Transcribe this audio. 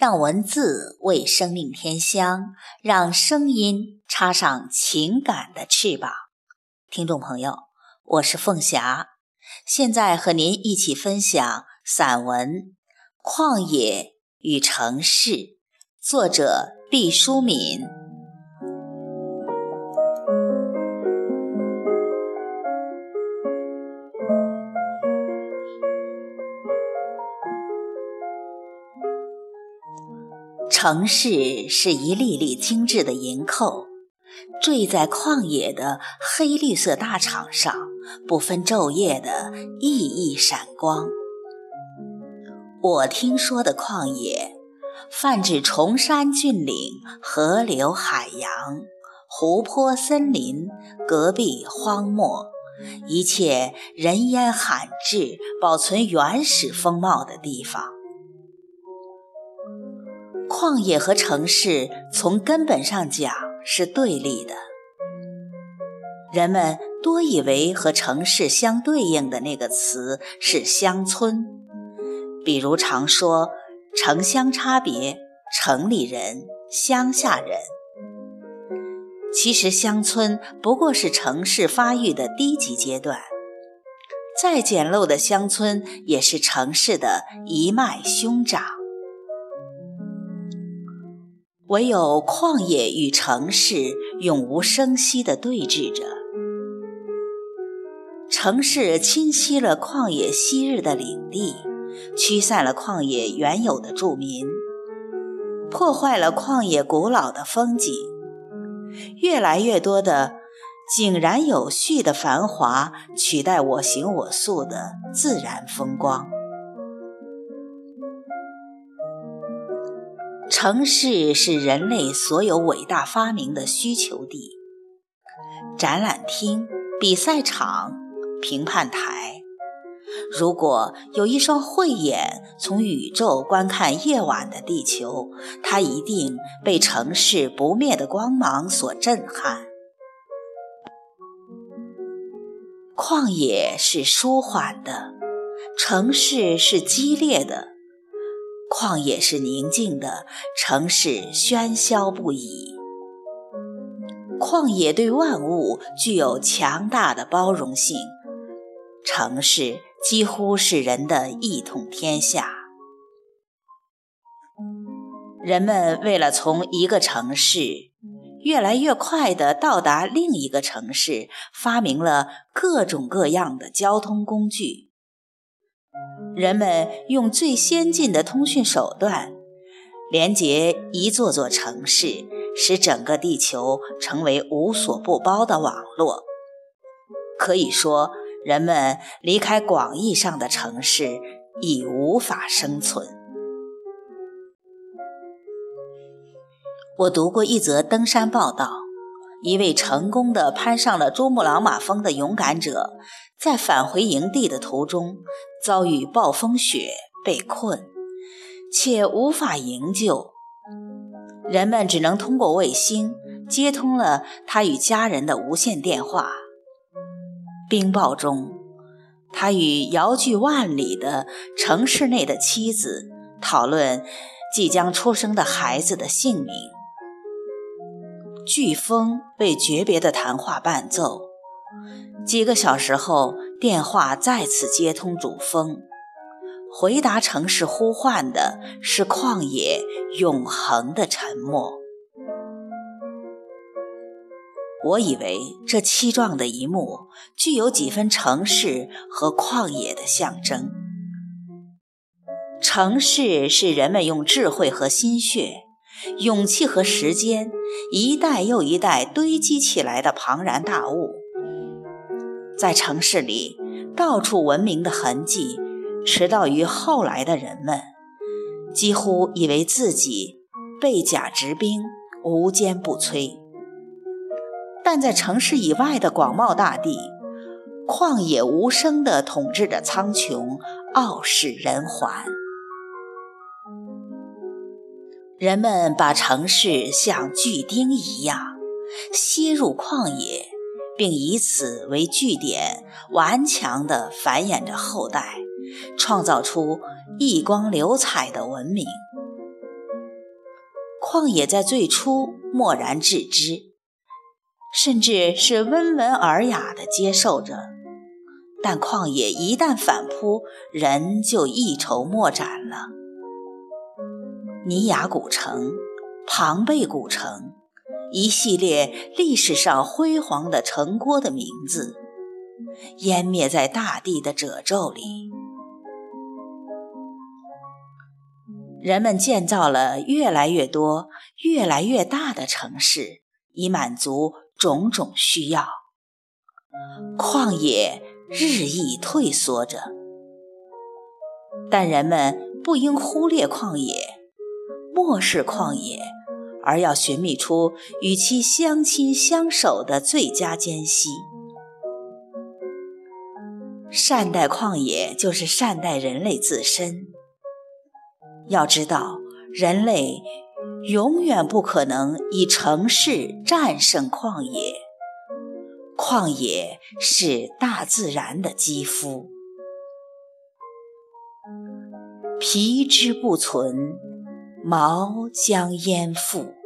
让文字为生命添香，让声音插上情感的翅膀。听众朋友，我是凤霞，现在和您一起分享散文《旷野与城市》，作者毕淑敏。城市是一粒粒精致的银扣，坠在旷野的黑绿色大场上，不分昼夜的熠熠闪光。我听说的旷野，泛指崇山峻岭、河流海洋、湖泊森林、戈壁荒漠，一切人烟罕至、保存原始风貌的地方。旷野和城市从根本上讲是对立的，人们多以为和城市相对应的那个词是乡村，比如常说城乡差别，城里人、乡下人。其实乡村不过是城市发育的低级阶段，再简陋的乡村也是城市的一脉兄长。唯有旷野与城市永无声息地对峙着，城市侵袭了旷野昔日的领地，驱散了旷野原有的住民，破坏了旷野古老的风景。越来越多的井然有序的繁华，取代我行我素的自然风光。城市是人类所有伟大发明的需求地，展览厅、比赛场、评判台。如果有一双慧眼从宇宙观看夜晚的地球，它一定被城市不灭的光芒所震撼。旷野是舒缓的，城市是激烈的。旷野是宁静的，城市喧嚣不已。旷野对万物具有强大的包容性，城市几乎是人的一统天下。人们为了从一个城市越来越快地到达另一个城市，发明了各种各样的交通工具。人们用最先进的通讯手段连接一座座城市，使整个地球成为无所不包的网络。可以说，人们离开广义上的城市已无法生存。我读过一则登山报道，一位成功的攀上了珠穆朗玛峰的勇敢者，在返回营地的途中。遭遇暴风雪，被困，且无法营救，人们只能通过卫星接通了他与家人的无线电话。冰雹中，他与遥距万里的城市内的妻子讨论即将出生的孩子的姓名。飓风被诀别的谈话伴奏。几个小时后，电话再次接通主峰，回答城市呼唤的是旷野永恒的沉默。我以为这凄壮的一幕具有几分城市和旷野的象征。城市是人们用智慧和心血、勇气和时间，一代又一代堆积起来的庞然大物。在城市里，到处文明的痕迹，迟到于后来的人们，几乎以为自己背甲执兵，无坚不摧。但在城市以外的广袤大地，旷野无声地统治着苍穹，傲视人寰。人们把城市像巨钉一样吸入旷野。并以此为据点，顽强地繁衍着后代，创造出异光流彩的文明。旷野在最初默然置之，甚至是温文尔雅地接受着；但旷野一旦反扑，人就一筹莫展了。尼雅古城、庞贝古城，一系列历史上辉煌的城郭的名字，湮灭在大地的褶皱里。人们建造了越来越多、越来越大的城市，以满足种种需要。旷野日益退缩着，但人们不应忽略旷野，漠视旷野，而要寻觅出与其相亲相守的最佳间隙。善待旷野，就是善待人类自身。要知道，人类永远不可能以城市战胜旷野。旷野是大自然的肌肤，皮之不存，毛将焉附？